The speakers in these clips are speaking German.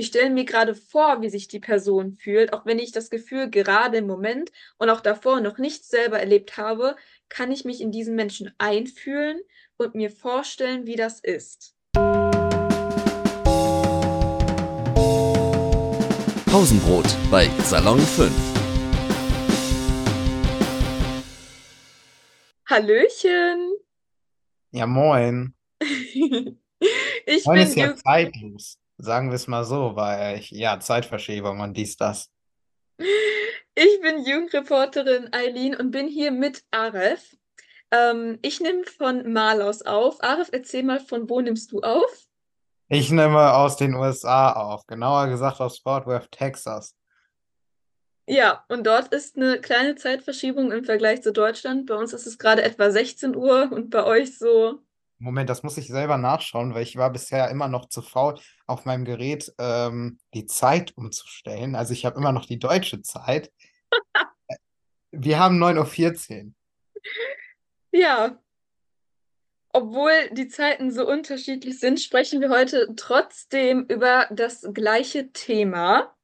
ich stelle mir gerade vor, wie sich die Person fühlt, auch wenn ich das Gefühl gerade im Moment und auch davor noch nicht selber erlebt habe, kann ich mich in diesen Menschen einfühlen und mir vorstellen, wie das ist. Pausenbrot bei Salon 5. Hallöchen! Ja, moin. Ich Moin bin ist ja zeitlos, sagen wir es mal so, weil ich, ja, Zeitverschiebung und dies, das. ich bin Jugendreporterin Eileen und bin hier mit Aref. Ähm, ich nehme von Malaus auf. Aref, erzähl mal, von wo nimmst du auf? Ich nehme aus den USA auf, genauer gesagt aus Fort Worth, Texas. Ja, und dort ist eine kleine Zeitverschiebung im Vergleich zu Deutschland. Bei uns ist es gerade etwa 16 Uhr und bei euch so. Moment, das muss ich selber nachschauen, weil ich war bisher immer noch zu faul, auf meinem Gerät ähm, die Zeit umzustellen. Also ich habe immer noch die deutsche Zeit. Wir haben 9.14 Uhr. Ja, obwohl die Zeiten so unterschiedlich sind, sprechen wir heute trotzdem über das gleiche Thema.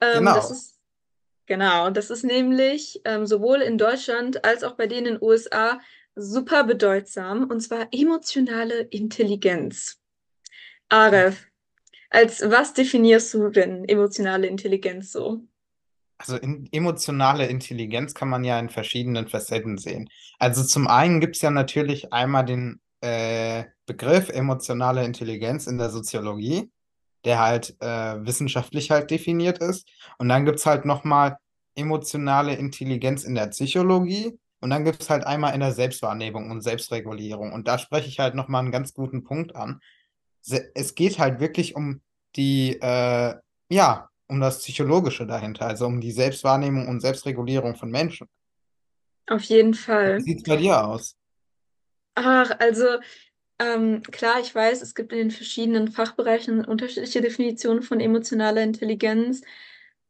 Ähm, das Genau. ist, genau, das ist nämlich ähm, sowohl in Deutschland als auch bei denen in den USA super bedeutsam, und zwar emotionale Intelligenz. Aref, als was definierst du denn emotionale Intelligenz so? Also in, emotionale Intelligenz kann man ja in verschiedenen Facetten sehen. Also zum einen gibt es ja natürlich einmal den äh, Begriff emotionale Intelligenz in der Soziologie, der halt äh, wissenschaftlich halt definiert ist. Und dann gibt es halt nochmal emotionale Intelligenz in der Psychologie. Und dann gibt es halt einmal in der Selbstwahrnehmung und Selbstregulierung. Und da spreche ich halt nochmal einen ganz guten Punkt an. Es geht halt wirklich um die, äh, ja, um das Psychologische dahinter, also um die Selbstwahrnehmung und Selbstregulierung von Menschen. Auf jeden Wie Fall. sieht es bei dir aus? Ach, also ähm, klar, ich weiß, es gibt in den verschiedenen Fachbereichen unterschiedliche Definitionen von emotionaler Intelligenz.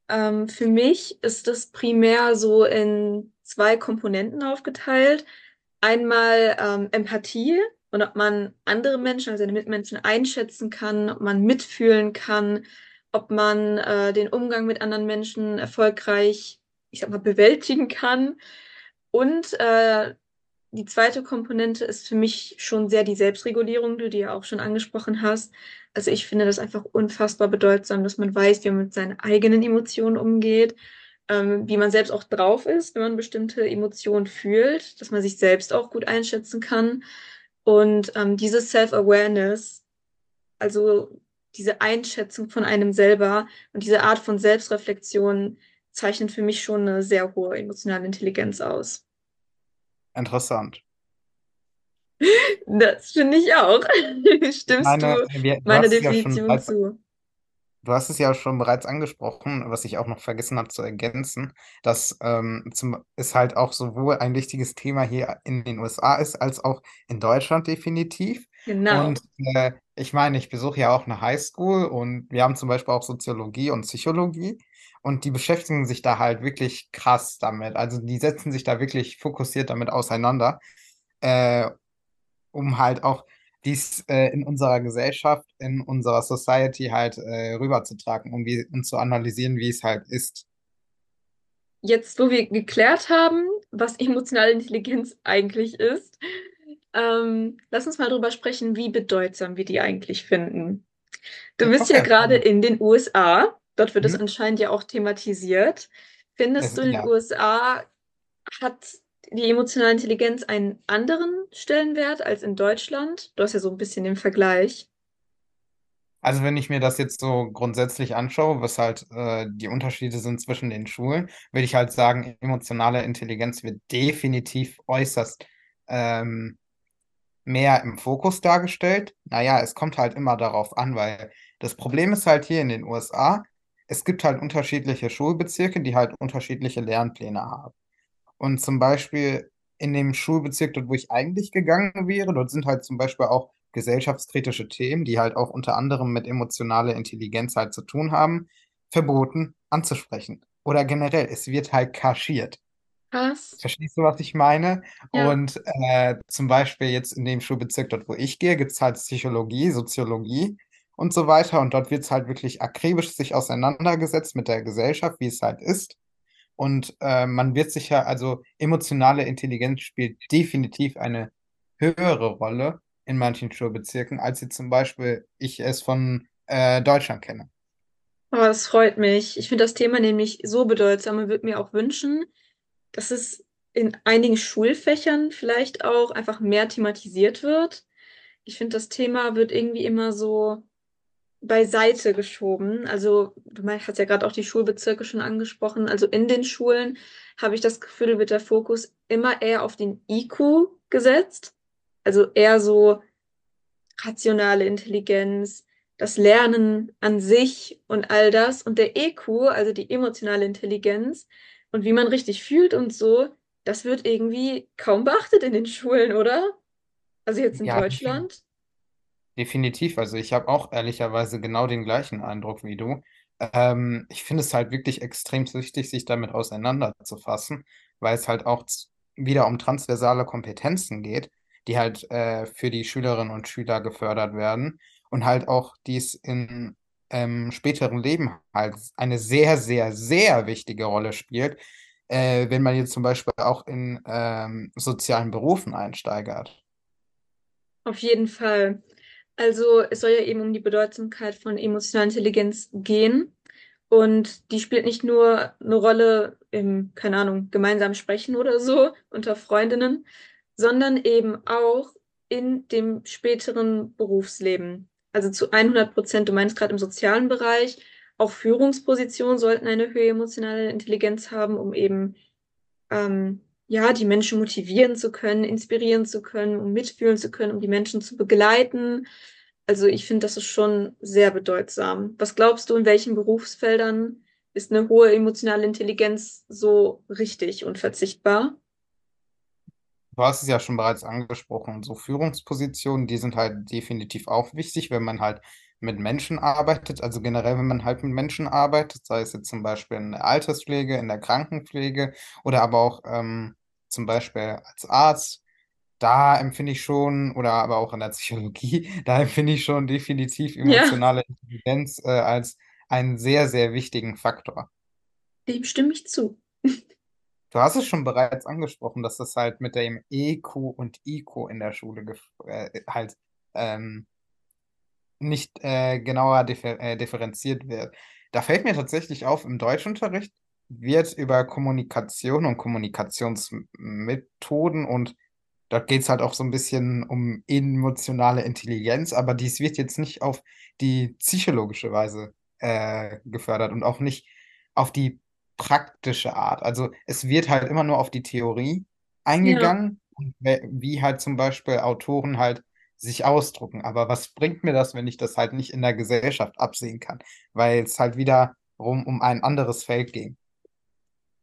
Ähm, für mich ist das primär so in zwei Komponenten aufgeteilt. Einmal ähm, Empathie und ob man andere Menschen, also seine Mitmenschen einschätzen kann, ob man mitfühlen kann, ob man äh, den Umgang mit anderen Menschen erfolgreich, ich sag mal, bewältigen kann. Und äh, die zweite Komponente ist für mich schon sehr die Selbstregulierung, die du ja auch schon angesprochen hast. Also ich finde das einfach unfassbar bedeutsam, dass man weiß, wie man mit seinen eigenen Emotionen umgeht, ähm, wie man selbst auch drauf ist, wenn man bestimmte Emotionen fühlt, dass man sich selbst auch gut einschätzen kann. Und ähm, diese Self-Awareness, also diese Einschätzung von einem selber und diese Art von Selbstreflexion zeichnet für mich schon eine sehr hohe emotionale Intelligenz aus. Interessant. Das finde ich auch. Stimmst meine, du du meiner ja Definition bereits, zu? Du hast es ja schon bereits angesprochen, was ich auch noch vergessen habe zu ergänzen, dass ähm, zum, es halt auch sowohl ein wichtiges Thema hier in den USA ist, als auch in Deutschland definitiv. Genau. Und äh, ich meine, ich besuche ja auch eine Highschool und wir haben zum Beispiel auch Soziologie und Psychologie und die beschäftigen sich da halt wirklich krass damit. Also die setzen sich da wirklich fokussiert damit auseinander, äh, um halt auch dies äh, in unserer Gesellschaft, in unserer Society halt äh, rüberzutragen, um wie, und zu analysieren, wie es halt ist. Jetzt, wo wir geklärt haben, was emotionale Intelligenz eigentlich ist, ähm, lass uns mal darüber sprechen, wie bedeutsam wir die eigentlich finden. Du bist ja Okay. gerade in den USA. Dort wird es Mhm. anscheinend ja auch thematisiert. Findest Es, du in den ja. USA hat die emotionale Intelligenz einen anderen Stellenwert als in Deutschland? Du hast ja so ein bisschen den Vergleich. Also wenn ich mir das jetzt so grundsätzlich anschaue, was halt äh, die Unterschiede sind zwischen den Schulen, würde ich halt sagen, emotionale Intelligenz wird definitiv äußerst ähm, mehr im Fokus dargestellt. Naja, es kommt halt immer darauf an, weil das Problem ist halt hier in den USA, es gibt halt unterschiedliche Schulbezirke, die halt unterschiedliche Lernpläne haben. Und zum Beispiel in dem Schulbezirk, dort wo ich eigentlich gegangen wäre, dort sind halt zum Beispiel auch gesellschaftskritische Themen, die halt auch unter anderem mit emotionaler Intelligenz halt zu tun haben, verboten anzusprechen. Oder generell, es wird halt kaschiert. Krass. Verstehst du, was ich meine? Ja. Und äh, zum Beispiel jetzt in dem Schulbezirk, dort wo ich gehe, gibt es halt Psychologie, Soziologie. und so weiter. Und dort wird es halt wirklich akribisch sich auseinandergesetzt mit der Gesellschaft, wie es halt ist. Und äh, man wird sicher, also emotionale Intelligenz spielt definitiv eine höhere Rolle in manchen Schulbezirken, als jetzt zum Beispiel ich es von äh, Deutschland kenne. Oh, das freut mich. Ich finde das Thema nämlich so bedeutsam und würde mir auch wünschen, dass es in einigen Schulfächern vielleicht auch einfach mehr thematisiert wird. Ich finde, das Thema wird irgendwie immer so beiseite geschoben. Also, du hast ja gerade auch die Schulbezirke schon angesprochen. Also in den Schulen habe ich das Gefühl, wird der Fokus immer eher auf den IQ gesetzt. Also eher so rationale Intelligenz, das Lernen an sich und all das. Und der EQ, also die emotionale Intelligenz und wie man richtig fühlt und so, das wird irgendwie kaum beachtet in den Schulen, oder? Also jetzt in Ja, Deutschland. Definitiv, also ich habe auch ehrlicherweise genau den gleichen Eindruck wie du. Ähm, ich finde es halt wirklich extrem wichtig, sich damit auseinanderzufassen, weil es halt auch wieder um transversale Kompetenzen geht, die halt äh, für die Schülerinnen und Schüler gefördert werden und halt auch dies in ähm, späteren Leben halt eine sehr, sehr, sehr wichtige Rolle spielt, äh, wenn man jetzt zum Beispiel auch in ähm, sozialen Berufen einsteigert. Auf jeden Fall. Also es soll ja eben um die Bedeutsamkeit von emotionaler Intelligenz gehen. Und die spielt nicht nur eine Rolle im, keine Ahnung, gemeinsam sprechen oder so unter Freundinnen, sondern eben auch in dem späteren Berufsleben. Also zu 100 Prozent, du meinst gerade im sozialen Bereich, auch Führungspositionen sollten eine höhere emotionale Intelligenz haben, um eben ähm, ja, die Menschen motivieren zu können, inspirieren zu können, um mitfühlen zu können, um die Menschen zu begleiten. Also ich finde, das ist schon sehr bedeutsam. Was glaubst du, in welchen Berufsfeldern ist eine hohe emotionale Intelligenz so richtig und verzichtbar? Du hast es ja schon bereits angesprochen, so Führungspositionen, die sind halt definitiv auch wichtig, wenn man halt mit Menschen arbeitet, also generell, wenn man halt mit Menschen arbeitet, sei es jetzt zum Beispiel in der Alterspflege, in der Krankenpflege oder aber auch ähm, zum Beispiel als Arzt. Da empfinde ich schon, oder aber auch in der Psychologie, da empfinde ich schon definitiv Ja, emotionale Intelligenz äh, als einen sehr, sehr wichtigen Faktor. dem stimme ich zu. Du hast es schon bereits angesprochen, dass das halt mit dem EQ und IQ in der Schule äh, halt ähm, nicht äh, genauer differ äh, differenziert wird. Da fällt mir tatsächlich auf, im Deutschunterricht wird über Kommunikation und Kommunikationsmethoden und dort geht es halt auch so ein bisschen um emotionale Intelligenz, aber dies wird jetzt nicht auf die psychologische Weise äh, gefördert und auch nicht auf die praktische Art. Also es wird halt immer nur auf die Theorie Ja. eingegangen, we- wie halt zum Beispiel Autoren halt sich ausdrucken. Aber was bringt mir das, wenn ich das halt nicht in der Gesellschaft absehen kann? Weil es halt wiederum um ein anderes Feld ging.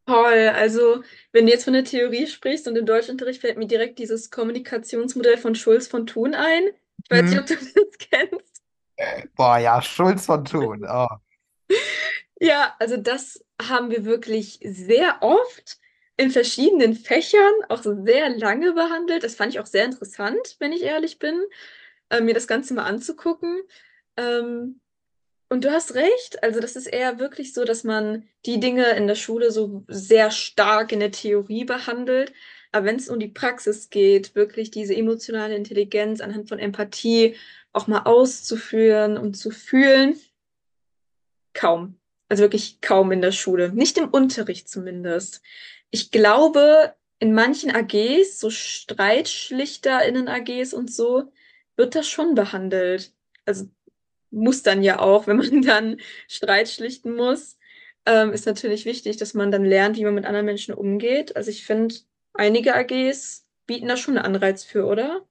Toll. Also, wenn du jetzt von der Theorie sprichst und im Deutschunterricht fällt mir direkt dieses Kommunikationsmodell von Schulz von Thun ein. Ich weiß nicht, ob Hm. du das kennst. Boah, ja, Schulz von Thun. Oh. Ja, also das haben wir wirklich sehr oft in verschiedenen Fächern, auch sehr lange behandelt. Das fand ich auch sehr interessant, wenn ich ehrlich bin, äh, mir das Ganze mal anzugucken. Ähm, und du hast recht, also das ist eher wirklich so, dass man die Dinge in der Schule so sehr stark in der Theorie behandelt. Aber wenn es um die Praxis geht, wirklich diese emotionale Intelligenz anhand von Empathie auch mal auszuführen und zu fühlen, Kaum. Also wirklich kaum in der Schule. Nicht im Unterricht zumindest. Ich glaube, in manchen AGs, so StreitschlichterInnen-AGs und so, wird das schon behandelt. Also muss dann ja auch, wenn man dann Streit schlichten muss, ähm, ist natürlich wichtig, dass man dann lernt, wie man mit anderen Menschen umgeht. Also ich finde, einige AGs bieten da schon einen Anreiz für, oder?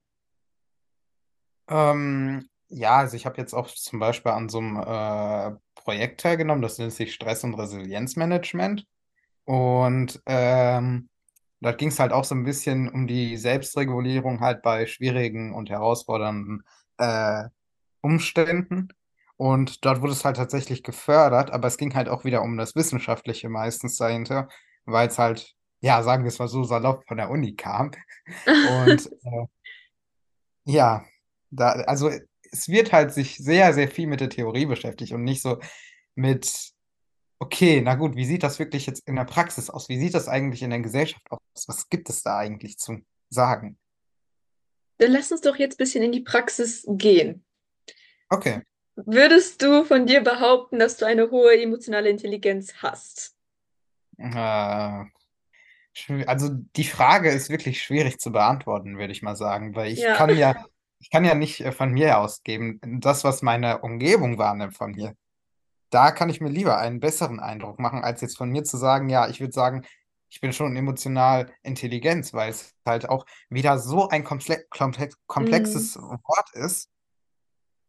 Ähm, ja, also ich habe jetzt auch zum Beispiel an so einem äh, Projekt teilgenommen, das nennt sich Stress- und Resilienzmanagement. Und ähm, da ging es halt auch so ein bisschen um die Selbstregulierung halt bei schwierigen und herausfordernden äh, Umständen. Und dort wurde es halt tatsächlich gefördert, aber es ging halt auch wieder um das Wissenschaftliche meistens dahinter, weil es halt, ja, sagen wir es mal so salopp von der Uni kam. Und äh, ja, da, also es wird halt sich sehr, sehr viel mit der Theorie beschäftigt und nicht so mit, okay, na gut, wie sieht das wirklich jetzt in der Praxis aus? Wie sieht das eigentlich in der Gesellschaft aus? Was gibt es da eigentlich zu sagen? Dann lass uns doch jetzt ein bisschen in die Praxis gehen. Okay. Würdest du von dir behaupten, dass du eine hohe emotionale Intelligenz hast? Äh, also die Frage ist wirklich schwierig zu beantworten, würde ich mal sagen, weil ich Ja. kann ja, ich kann ja nicht äh, von mir ausgeben, das, was meine Umgebung wahrnimmt von mir. Da kann ich mir lieber einen besseren Eindruck machen, als jetzt von mir zu sagen, ja, ich würde sagen, ich bin schon emotional intelligent, weil es halt auch wieder so ein komple komple komplexes Wort ist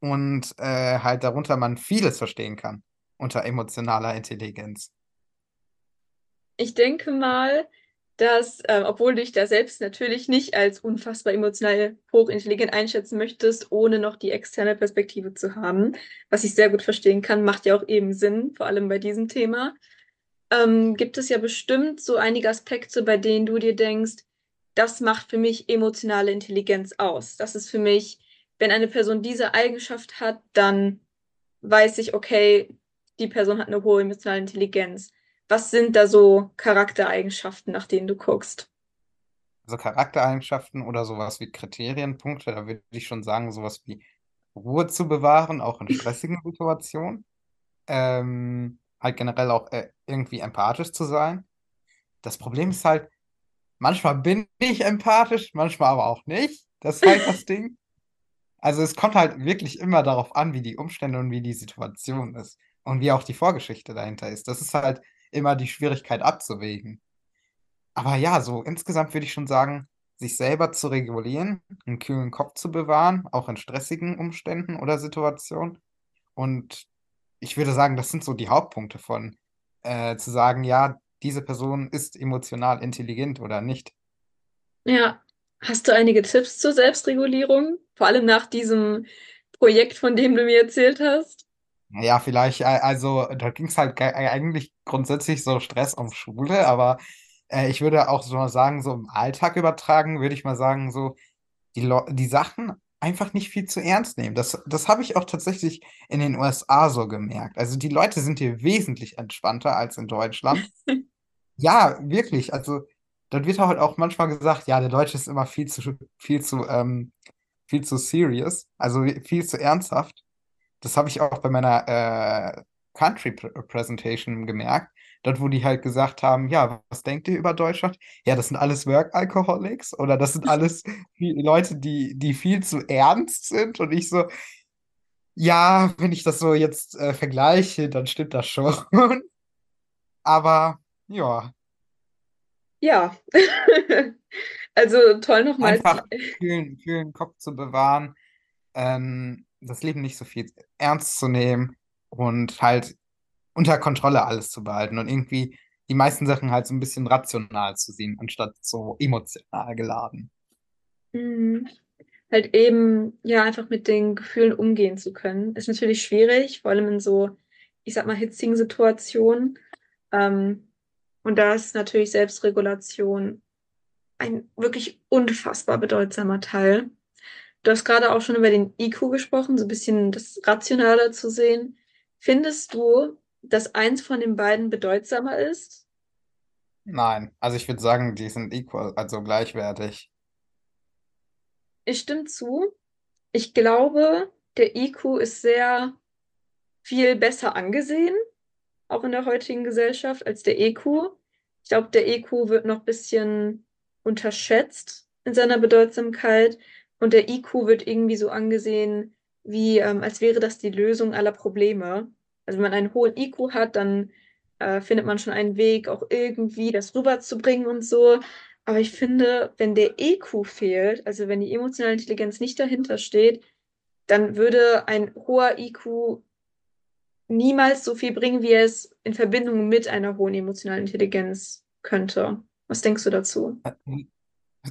und äh, halt darunter man vieles verstehen kann unter emotionaler Intelligenz. Ich denke mal, dass, äh, obwohl du dich da selbst natürlich nicht als unfassbar emotional hochintelligent einschätzen möchtest, ohne noch die externe Perspektive zu haben, was ich sehr gut verstehen kann, macht ja auch eben Sinn, vor allem bei diesem Thema, ähm, gibt es ja bestimmt so einige Aspekte, bei denen du dir denkst, das macht für mich emotionale Intelligenz aus. Das ist für mich, wenn eine Person diese Eigenschaft hat, dann weiß ich, okay, die Person hat eine hohe emotionale Intelligenz. Was sind da so Charaktereigenschaften, nach denen du guckst? Also Charaktereigenschaften oder sowas wie Kriterienpunkte, da würde ich schon sagen, sowas wie Ruhe zu bewahren, auch in stressigen Situationen. Ähm, halt generell auch äh, irgendwie empathisch zu sein. Das Problem ist halt, manchmal bin ich empathisch, manchmal aber auch nicht. Das ist halt das Ding. Also es kommt halt wirklich immer darauf an, wie die Umstände und wie die Situation ist und wie auch die Vorgeschichte dahinter ist. Das ist halt immer die Schwierigkeit abzuwägen. Aber ja, so insgesamt würde ich schon sagen, sich selber zu regulieren, einen kühlen Kopf zu bewahren, auch in stressigen Umständen oder Situationen. Und ich würde sagen, das sind so die Hauptpunkte von äh, zu sagen, ja, diese Person ist emotional intelligent oder nicht. Ja, hast du einige Tipps zur Selbstregulierung? Vor allem nach diesem Projekt, von dem du mir erzählt hast? Ja, vielleicht, äh, also da ging es halt ge- eigentlich grundsätzlich so Stress um Schule, aber äh, ich würde auch so mal sagen, so im Alltag übertragen, würde ich mal sagen, so die, Lo die Sachen einfach nicht viel zu ernst nehmen. Das, das habe ich auch tatsächlich in den USA so gemerkt. Also die Leute sind hier wesentlich entspannter als in Deutschland. Ja, wirklich. Also dort wird halt auch manchmal gesagt, ja, der Deutsche ist immer viel zu, viel zu, ähm, viel zu serious, also viel zu ernsthaft. Das habe ich auch bei meiner äh, Country Pr- Presentation gemerkt. Dort, wo die halt gesagt haben, ja, was denkt ihr über Deutschland? Ja, das sind alles Work-Alcoholics oder das sind alles Leute, die, die viel zu ernst sind. Und ich so, ja, wenn ich das so jetzt äh, vergleiche, dann stimmt das schon. Aber ja, Ja, also toll nochmal. einfach kühlen, kühlen Kopf zu bewahren, ähm, das Leben nicht so viel ernst zu nehmen und halt unter Kontrolle alles zu behalten und irgendwie die meisten Sachen halt so ein bisschen rational zu sehen, anstatt so emotional geladen. Mhm. Halt eben, ja, einfach mit den Gefühlen umgehen zu können. Ist natürlich schwierig, vor allem in so, ich sag mal, hitzigen Situationen. Ähm, und da ist natürlich Selbstregulation ein wirklich unfassbar bedeutsamer Teil. Du hast gerade auch schon über den IQ gesprochen, so ein bisschen das Rationale zu sehen. Findest du, dass eins von den beiden bedeutsamer ist? Nein, also ich würde sagen, die sind equal, also gleichwertig. Ich stimme zu. Ich glaube, der IQ ist sehr viel besser angesehen, auch in der heutigen Gesellschaft, als der EQ. Ich glaube, der EQ wird noch ein bisschen unterschätzt in seiner Bedeutsamkeit und der IQ wird irgendwie so angesehen, wie ähm, als wäre das die Lösung aller Probleme. Also wenn man einen hohen IQ hat, dann äh, findet man schon einen Weg, auch irgendwie das rüberzubringen und so. Aber ich finde, wenn der EQ fehlt, also wenn die emotionale Intelligenz nicht dahinter steht, dann würde ein hoher IQ niemals so viel bringen, wie es in Verbindung mit einer hohen emotionalen Intelligenz könnte. Was denkst du dazu?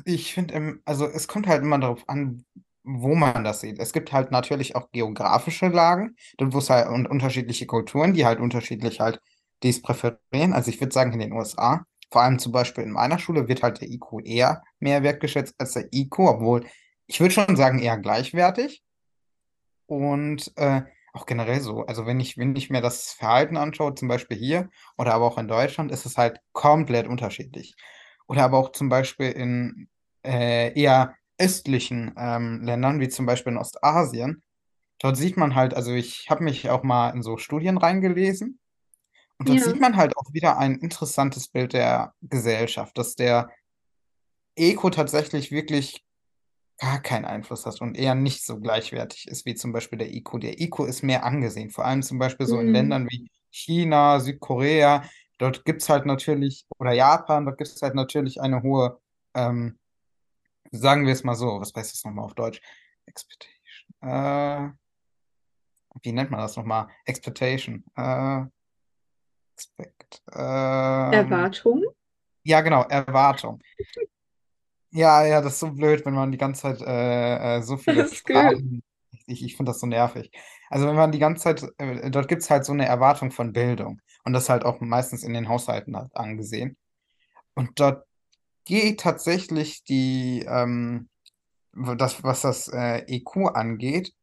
Ich finde, also es kommt halt immer darauf an, wo man das sieht. Es gibt halt natürlich auch geografische Lagen, halt und unterschiedliche Kulturen, die halt unterschiedlich halt dies präferieren. Also ich würde sagen, in den USA, vor allem zum Beispiel in meiner Schule, wird halt der IQ eher mehr wertgeschätzt als der IQ, obwohl ich würde schon sagen, eher gleichwertig. und äh, auch generell so. Also wenn ich, wenn ich mir das Verhalten anschaue, zum Beispiel hier oder aber auch in Deutschland, ist es halt komplett unterschiedlich. Oder aber auch zum Beispiel in äh, eher östlichen ähm, Ländern, wie zum Beispiel in Ostasien. Dort sieht man halt, also ich habe mich auch mal in so Studien reingelesen und dort Ja. sieht man halt auch wieder ein interessantes Bild der Gesellschaft, dass der Eco tatsächlich wirklich gar keinen Einfluss hat und eher nicht so gleichwertig ist wie zum Beispiel der IQ. Der IQ ist mehr angesehen, vor allem zum Beispiel so in Hm. Ländern wie China, Südkorea. Dort gibt es halt natürlich, oder Japan, dort gibt es halt natürlich eine hohe, ähm, sagen wir es mal so, was heißt das nochmal auf Deutsch? Expectation. Äh, wie nennt man das nochmal? Expectation. Äh, expect. Ähm, Erwartung? ja, genau, Erwartung. Ja, ja, das ist so blöd, wenn man die ganze Zeit äh, äh, so viele Alles gut. Sprachen. Ich, ich finde das so nervig. Also wenn man die ganze Zeit, äh, dort gibt es halt so eine Erwartung von Bildung. Und das halt auch meistens in den Haushalten halt angesehen. Und dort geht tatsächlich die, ähm, das, was das äh, EQ angeht,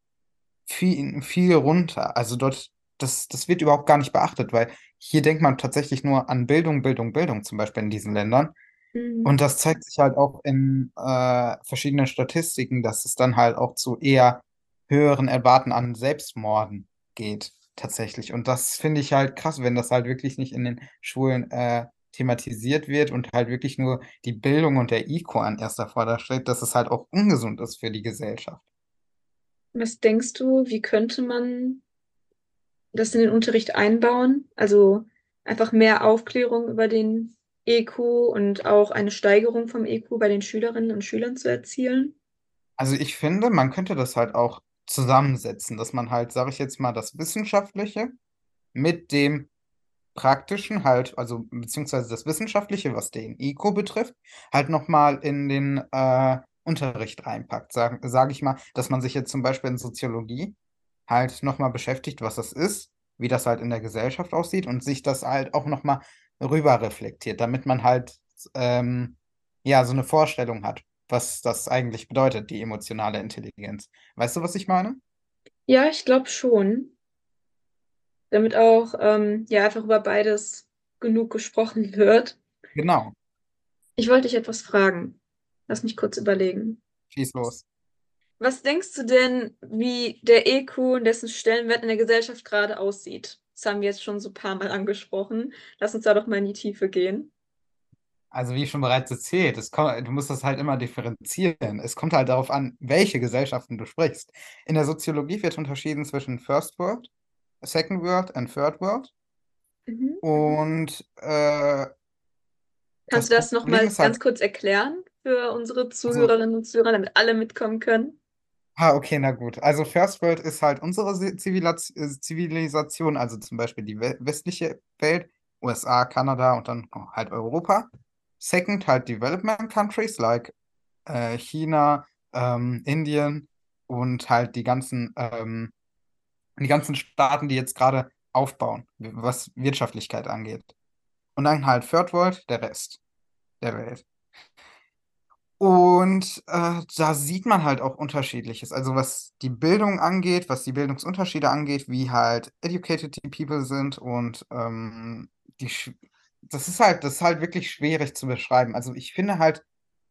viel, viel runter. Also dort, das, das wird überhaupt gar nicht beachtet, weil hier denkt man tatsächlich nur an Bildung, Bildung, Bildung, zum Beispiel in diesen Ländern. Hm. Und das zeigt sich halt auch in äh, verschiedenen Statistiken, dass es dann halt auch zu eher höheren Erwarten an Selbstmorden geht, tatsächlich. Und das finde ich halt krass, wenn das halt wirklich nicht in den Schulen äh, thematisiert wird und halt wirklich nur die Bildung und der IQ an erster Vorder steht, dass es halt auch ungesund ist für die Gesellschaft. Was denkst du, wie könnte man das in den Unterricht einbauen? Also einfach mehr Aufklärung über den EQ und auch eine Steigerung vom EQ bei den Schülerinnen und Schülern zu erzielen? Also ich finde, man könnte das halt auch zusammensetzen, dass man halt, sage ich jetzt mal, das Wissenschaftliche mit dem Praktischen halt, also beziehungsweise das Wissenschaftliche, was den IQ betrifft, halt nochmal in den äh, Unterricht reinpackt. Sage sag sag ich mal, dass man sich jetzt zum Beispiel in Soziologie halt nochmal beschäftigt, was das ist, wie das halt in der Gesellschaft aussieht und sich das halt auch nochmal rüber reflektiert, damit man halt ähm, ja so eine Vorstellung hat, was das eigentlich bedeutet, die emotionale Intelligenz. Weißt du, was ich meine? Ja, ich glaube schon, damit auch ähm, ja einfach über beides genug gesprochen wird. Genau. Ich wollte dich etwas fragen. Lass mich kurz überlegen. Schieß los. Was denkst du denn, wie der EQ und dessen Stellenwert in der Gesellschaft gerade aussieht? Das haben wir jetzt schon so ein paar Mal angesprochen. Lass uns da doch mal in die Tiefe gehen. Also wie schon bereits erzählt, kommt, du musst das halt immer differenzieren. Es kommt halt darauf an, welche Gesellschaften du sprichst. In der Soziologie wird unterschieden zwischen First World, Second World und Third World. Mhm. Und äh, Kannst das du das nochmal halt, ganz kurz erklären für unsere also, Zuhörerinnen und Zuhörer, damit alle mitkommen können? Ah, okay, na gut. Also First World ist halt unsere äh, Zivilisation, also zum Beispiel die we westliche Welt, USA, Kanada und dann halt Europa. Second halt Development Countries like äh, China, ähm, Indien und halt die ganzen, ähm, die ganzen Staaten, die jetzt gerade aufbauen, was Wirtschaftlichkeit angeht. Und dann halt Third World, der Rest der Welt. Und äh, da sieht man halt auch Unterschiedliches. Also was die Bildung angeht, was die Bildungsunterschiede angeht, wie halt educated die People sind und ähm, die, das ist halt, das ist halt wirklich schwierig zu beschreiben. Also ich finde halt,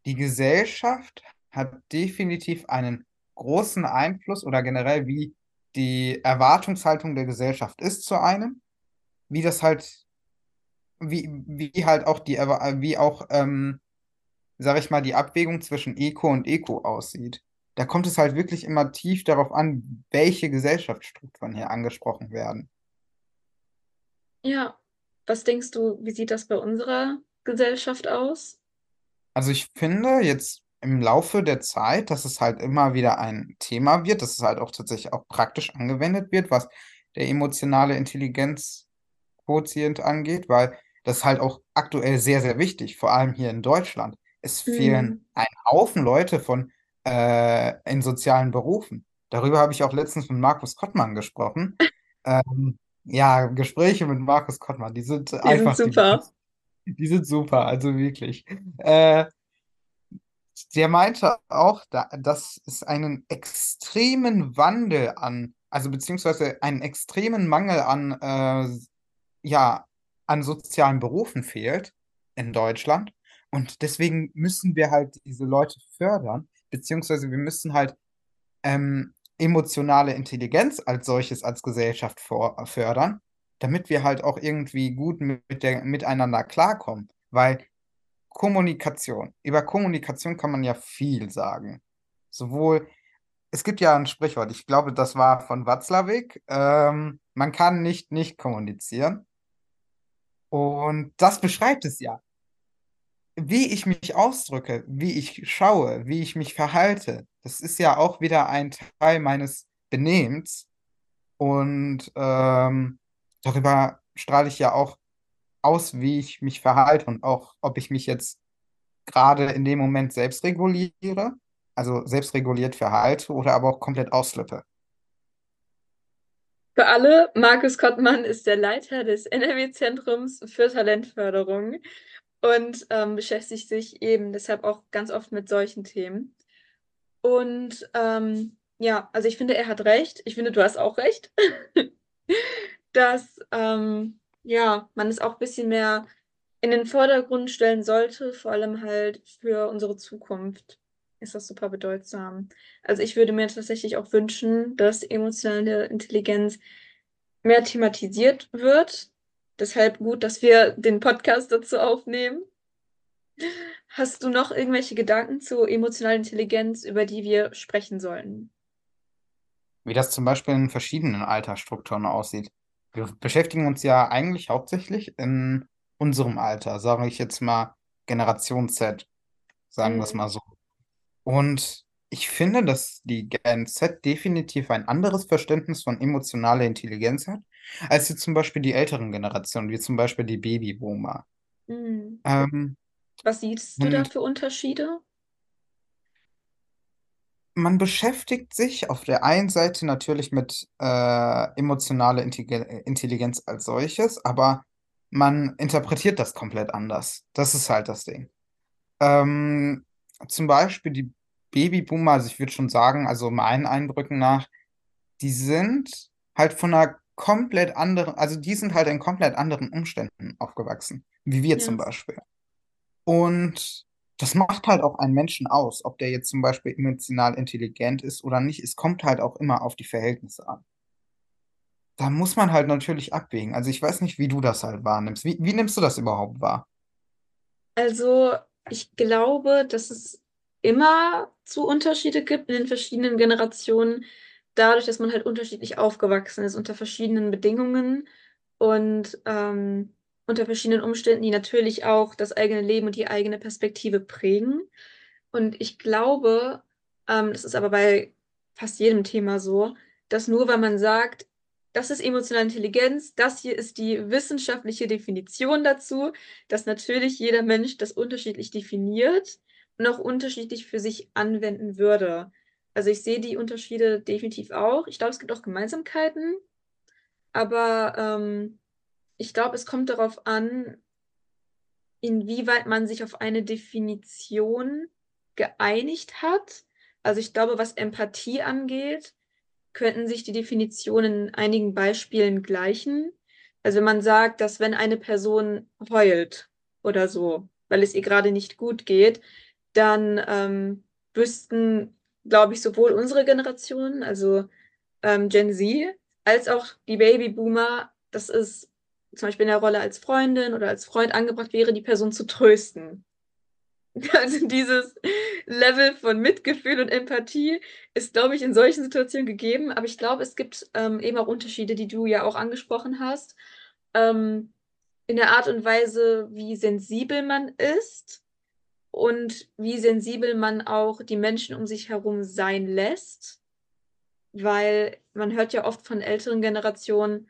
die Gesellschaft hat definitiv einen großen Einfluss oder generell wie die Erwartungshaltung der Gesellschaft ist zu einem, wie das halt, wie, wie halt auch die, wie auch ähm, sag ich mal, die Abwägung zwischen Eco und Eco aussieht. Da kommt es halt wirklich immer tief darauf an, welche Gesellschaftsstrukturen hier angesprochen werden. Ja. Was denkst du, wie sieht das bei unserer Gesellschaft aus? Also ich finde jetzt im Laufe der Zeit, dass es halt immer wieder ein Thema wird, dass es halt auch tatsächlich auch praktisch angewendet wird, was der emotionale Intelligenzquotient angeht, weil das halt auch aktuell sehr, sehr wichtig, vor allem hier in Deutschland. Es fehlen Hm. ein Haufen Leute von äh, in sozialen Berufen. Darüber habe ich auch letztens mit Markus Kottmann gesprochen. Ähm, ja, Gespräche mit Markus Kottmann, die sind Die sind einfach die super. besten. Die sind super, also wirklich. Äh, der meinte auch, da, dass es einen extremen Wandel an, also beziehungsweise einen extremen Mangel an, äh, ja, an sozialen Berufen fehlt in Deutschland. Und deswegen müssen wir halt diese Leute fördern, beziehungsweise wir müssen halt ähm, emotionale Intelligenz als solches als Gesellschaft vor, fördern, damit wir halt auch irgendwie gut mit der, miteinander klarkommen. Weil Kommunikation, über Kommunikation kann man ja viel sagen. Sowohl, es gibt ja ein Sprichwort, ich glaube, das war von Watzlawick, ähm, man kann nicht nicht kommunizieren. Und das beschreibt es ja. Wie ich mich ausdrücke, wie ich schaue, wie ich mich verhalte, das ist ja auch wieder ein Teil meines Benehmens. Und ähm, darüber strahle ich ja auch aus, wie ich mich verhalte und auch, ob ich mich jetzt gerade in dem Moment selbst reguliere, also selbstreguliert verhalte oder aber auch komplett ausflippe. Für alle, Markus Kottmann ist der Leiter des NRW-Zentrums für Talentförderung und ähm, beschäftigt sich eben deshalb auch ganz oft mit solchen Themen. Und ähm, ja, also ich finde, er hat recht. Ich finde, du hast auch recht, dass ähm, ja, man es auch ein bisschen mehr in den Vordergrund stellen sollte, vor allem halt für unsere Zukunft ist das super bedeutsam. Also ich würde mir tatsächlich auch wünschen, dass emotionale Intelligenz mehr thematisiert wird. Deshalb gut, dass wir den Podcast dazu aufnehmen. Hast du noch irgendwelche Gedanken zu emotionaler Intelligenz, über die wir sprechen sollten? Wie das zum Beispiel in verschiedenen Altersstrukturen aussieht. Wir beschäftigen uns ja eigentlich hauptsächlich in unserem Alter, sage ich jetzt mal Generation Z, sagen wir es Mhm. mal so. Und ich finde, dass die Gen Z definitiv ein anderes Verständnis von emotionaler Intelligenz hat, als jetzt zum Beispiel die älteren Generationen, wie zum Beispiel die Babyboomer. Mhm. Ähm, Was siehst du da für Unterschiede? man beschäftigt sich auf der einen Seite natürlich mit äh, emotionaler Intelligen- Intelligenz als solches, aber man interpretiert das komplett anders. Das ist halt das Ding. Ähm, zum Beispiel die Babyboomer, also ich würde schon sagen, also meinen Eindrücken nach, die sind halt von einer komplett anderen, also die sind halt in komplett anderen Umständen aufgewachsen, wie wir zum Ja. Beispiel. Und das macht halt auch einen Menschen aus, ob der jetzt zum Beispiel emotional intelligent ist oder nicht. Es kommt halt auch immer auf die Verhältnisse an. Da muss man halt natürlich abwägen. Also ich weiß nicht, wie du das halt wahrnimmst. Wie, wie nimmst du das überhaupt wahr? Also, ich glaube, dass es immer zu Unterschiede gibt in den verschiedenen Generationen, dadurch, dass man halt unterschiedlich aufgewachsen ist, unter verschiedenen Bedingungen und ähm, unter verschiedenen Umständen, die natürlich auch das eigene Leben und die eigene Perspektive prägen. Und ich glaube, ähm, das ist aber bei fast jedem Thema so, dass nur weil man sagt, das ist emotionale Intelligenz, das hier ist die wissenschaftliche Definition dazu, dass natürlich jeder Mensch das unterschiedlich definiert und auch unterschiedlich für sich anwenden würde. Also ich sehe die Unterschiede definitiv auch. Ich glaube, es gibt auch Gemeinsamkeiten, aber ähm, ich glaube, es kommt darauf an, inwieweit man sich auf eine Definition geeinigt hat. Also ich glaube, was Empathie angeht, könnten sich die Definitionen in einigen Beispielen gleichen. Also wenn man sagt, dass wenn eine Person heult oder so, weil es ihr gerade nicht gut geht, dann ähm, wüssten, glaube ich, sowohl unsere Generation, also ähm, Gen Z, als auch die Babyboomer, dass es zum Beispiel in der Rolle als Freundin oder als Freund angebracht wäre, die Person zu trösten. Also dieses Level von Mitgefühl und Empathie ist, glaube ich, in solchen Situationen gegeben. Aber ich glaube, es gibt ähm, eben auch Unterschiede, die du ja auch angesprochen hast, ähm, in der Art und Weise, wie sensibel man ist und wie sensibel man auch die Menschen um sich herum sein lässt. Weil man hört ja oft von älteren Generationen,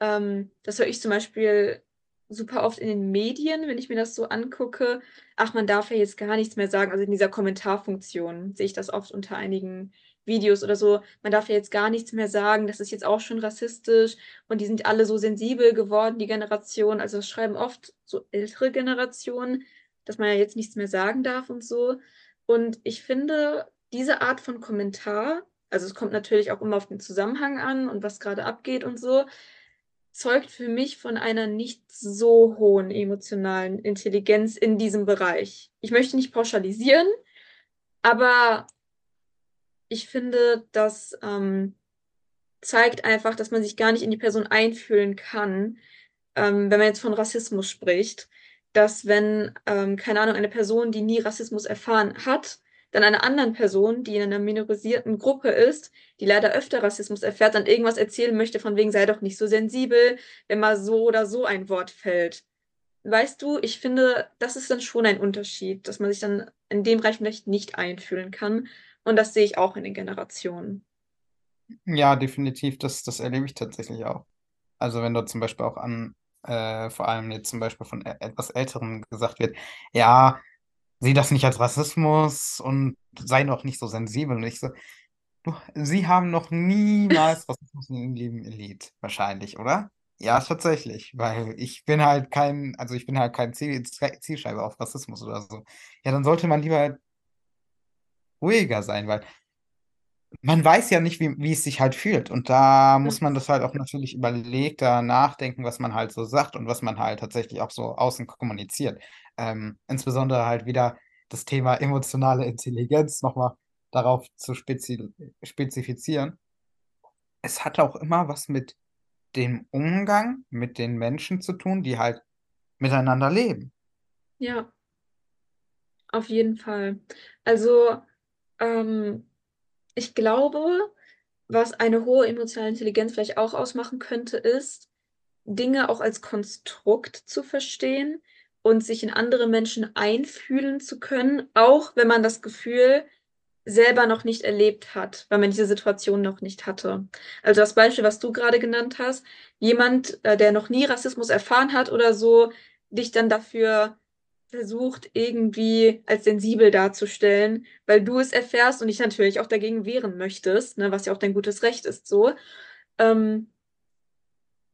ähm, das höre ich zum Beispiel super oft in den Medien, wenn ich mir das so angucke. Ach, man darf ja jetzt gar nichts mehr sagen. Also in dieser Kommentarfunktion sehe ich das oft unter einigen Videos oder so. Man darf ja jetzt gar nichts mehr sagen. Das ist jetzt auch schon rassistisch. Und die sind alle so sensibel geworden, die Generation. Also das schreiben oft so ältere Generationen, dass man ja jetzt nichts mehr sagen darf und so. Und ich finde, diese Art von Kommentar, also es kommt natürlich auch immer auf den Zusammenhang an und was gerade abgeht und so, zeugt für mich von einer nicht so hohen emotionalen Intelligenz in diesem Bereich. Ich möchte nicht pauschalisieren, aber ich finde, das ähm, zeigt einfach, dass man sich gar nicht in die Person einfühlen kann, ähm, wenn man jetzt von Rassismus spricht, dass wenn, ähm, keine Ahnung, eine Person, die nie Rassismus erfahren hat, dann einer anderen Person, die in einer minorisierten Gruppe ist, die leider öfter Rassismus erfährt, dann irgendwas erzählen möchte, von wegen sei doch nicht so sensibel, wenn mal so oder so ein Wort fällt. Weißt du, ich finde, das ist dann schon ein Unterschied, dass man sich dann in dem Bereich vielleicht nicht einfühlen kann. Und das sehe ich auch in den Generationen. Ja, definitiv, das, das erlebe ich tatsächlich auch. Also wenn dort zum Beispiel auch an, äh, vor allem jetzt zum Beispiel von e- etwas Älteren gesagt wird, ja, sieh das nicht als Rassismus und sei noch nicht so sensibel. Und ich so, sie haben noch niemals Rassismus in ihrem Leben erlebt, wahrscheinlich, oder? Ja, tatsächlich, weil ich bin halt kein, also ich bin halt kein Ziel, Zielscheibe auf Rassismus oder so. Ja, dann sollte man lieber ruhiger sein, weil man weiß ja nicht, wie, wie es sich halt fühlt. Und da muss man das halt auch natürlich überlegter nachdenken, was man halt so sagt und was man halt tatsächlich auch so außen kommuniziert. Ähm, insbesondere halt wieder das Thema emotionale Intelligenz nochmal darauf zu spezi spezifizieren. Es hat auch immer was mit dem Umgang mit den Menschen zu tun, die halt miteinander leben. Ja, auf jeden Fall. Also, ähm, ich glaube, was eine hohe emotionale Intelligenz vielleicht auch ausmachen könnte, ist, Dinge auch als Konstrukt zu verstehen und sich in andere Menschen einfühlen zu können, auch wenn man das Gefühl selber noch nicht erlebt hat, weil man diese Situation noch nicht hatte. Also das Beispiel, was du gerade genannt hast, jemand, äh, der noch nie Rassismus erfahren hat oder so, dich dann dafür versucht, irgendwie als sensibel darzustellen, weil du es erfährst und dich natürlich auch dagegen wehren möchtest, ne, was ja auch dein gutes Recht ist, so. Ähm,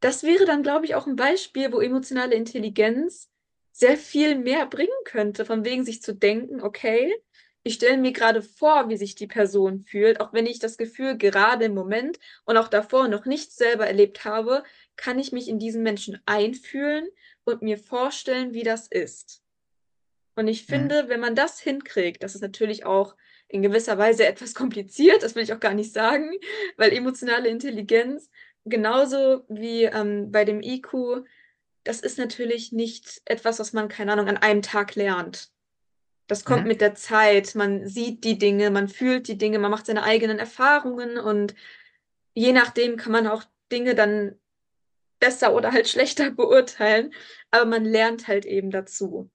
das wäre dann, glaube ich, auch ein Beispiel, wo emotionale Intelligenz sehr viel mehr bringen könnte, von wegen sich zu denken, okay, ich stelle mir gerade vor, wie sich die Person fühlt, auch wenn ich das Gefühl gerade im Moment und auch davor noch nicht selber erlebt habe, kann ich mich in diesen Menschen einfühlen und mir vorstellen, wie das ist. Und ich Mhm. finde, wenn man das hinkriegt, das ist natürlich auch in gewisser Weise etwas kompliziert, das will ich auch gar nicht sagen, weil emotionale Intelligenz genauso wie ähm, bei dem IQ, das ist natürlich nicht etwas, was man, keine Ahnung, an einem Tag lernt. Das kommt Mhm. mit der Zeit, man sieht die Dinge, man fühlt die Dinge, man macht seine eigenen Erfahrungen und je nachdem kann man auch Dinge dann besser oder halt schlechter beurteilen, aber man lernt halt eben dazu.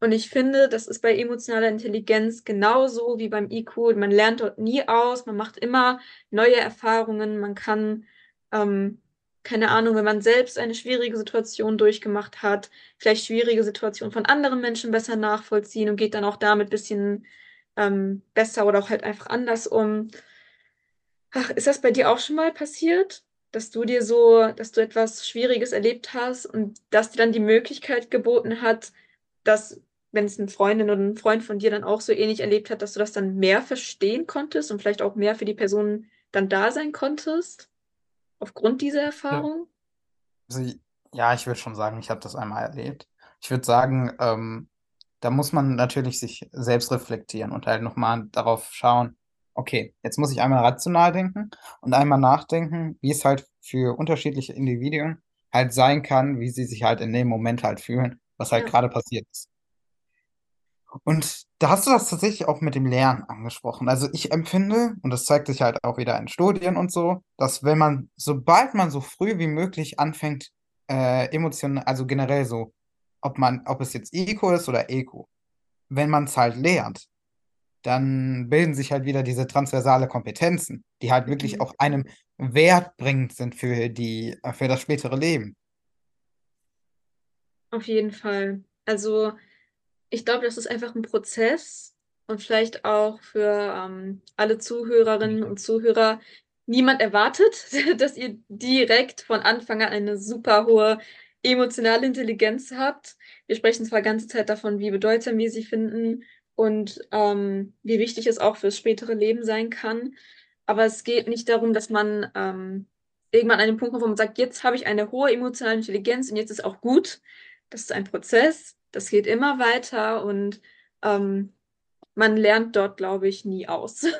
Und ich finde, das ist bei emotionaler Intelligenz genauso wie beim IQ. Man lernt dort nie aus, man macht immer neue Erfahrungen, man kann, ähm, keine Ahnung, wenn man selbst eine schwierige Situation durchgemacht hat, vielleicht schwierige Situationen von anderen Menschen besser nachvollziehen und geht dann auch damit ein bisschen ähm, besser oder auch halt einfach anders um. Ach, ist das bei dir auch schon mal passiert, dass du dir so, dass du etwas Schwieriges erlebt hast und dass dir dann die Möglichkeit geboten hat, dass, wenn es eine Freundin oder ein Freund von dir dann auch so ähnlich erlebt hat, dass du das dann mehr verstehen konntest und vielleicht auch mehr für die Person dann da sein konntest, aufgrund dieser. Erfahrung? Also, ja, ich würde schon sagen, ich habe das einmal erlebt. Ich würde sagen, ähm, da muss man natürlich sich selbst reflektieren und halt nochmal darauf schauen, okay, jetzt muss ich einmal rational denken und einmal nachdenken, wie es halt für unterschiedliche Individuen halt sein kann, wie sie sich halt in dem Moment halt fühlen, was halt Ja, gerade passiert ist. Und da hast du das tatsächlich auch mit dem Lernen angesprochen. Also ich empfinde, und das zeigt sich halt auch wieder in Studien und so, dass wenn man, sobald man so früh wie möglich anfängt, äh, Emotionen, also generell so, ob man, ob es jetzt IQ ist oder EQ, wenn man es halt lernt, dann bilden sich halt wieder diese transversale Kompetenzen, die halt wirklich mhm. auch einem wertbringend sind für die, äh, für das spätere Leben. Auf jeden Fall. Also ich glaube, das ist einfach ein Prozess und vielleicht auch für ähm, alle Zuhörerinnen und Zuhörer. Niemand erwartet, dass ihr direkt von Anfang an eine super hohe emotionale Intelligenz habt. Wir sprechen zwar ganze Zeit davon, wie bedeutsam wir sie finden und ähm, wie wichtig es auch fürs spätere Leben sein kann. Aber es geht nicht darum, dass man ähm, irgendwann an den Punkt kommt, wo man sagt, jetzt habe ich eine hohe emotionale Intelligenz und jetzt ist auch gut. Das ist ein Prozess, das geht immer weiter und ähm, man lernt dort, glaube ich, nie aus.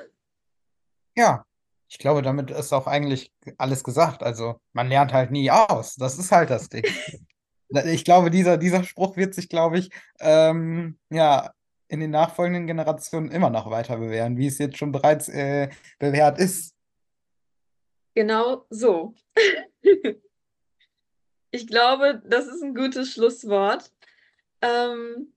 Ja, ich glaube, damit ist auch eigentlich alles gesagt. Also man lernt halt nie aus. Das ist halt das Ding. Ich glaube, dieser, dieser Spruch wird sich, glaube ich, ähm, ja, in den nachfolgenden Generationen immer noch weiter bewähren, wie es jetzt schon bereits äh, bewährt ist. Genau so. Ich glaube, das ist ein gutes Schlusswort. Ähm,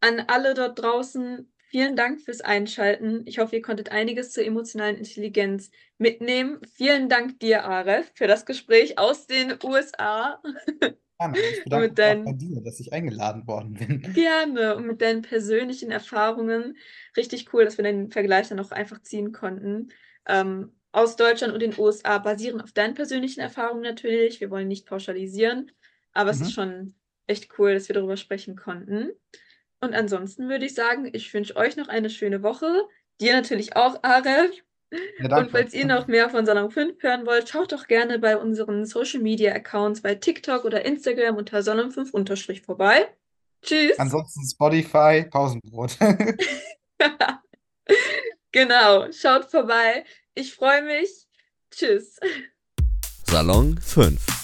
an alle dort draußen, vielen Dank fürs Einschalten. Ich hoffe, ihr konntet einiges zur emotionalen Intelligenz mitnehmen. Vielen Dank dir, Aref, für das Gespräch aus den USA. Gerne. Ich bedanke mich auch bei dir, dass ich eingeladen worden bin. Gerne und mit deinen persönlichen Erfahrungen. Richtig cool, dass wir den Vergleich dann auch einfach ziehen konnten. Ähm, aus Deutschland und den USA basieren auf deinen persönlichen Erfahrungen natürlich. Wir wollen nicht pauschalisieren, aber mhm. es ist schon echt cool, dass wir darüber sprechen konnten. Und ansonsten würde ich sagen, ich wünsche euch noch eine schöne Woche. Dir natürlich auch, Aref. Ja, und falls ihr noch mehr von Salon 5 hören wollt, schaut doch gerne bei unseren Social Media Accounts bei TikTok oder Instagram unter Salon 5 unterstrich vorbei. Tschüss. Ansonsten Spotify, Pausenbrot. genau, schaut vorbei. Ich freue mich. Tschüss. Salon 5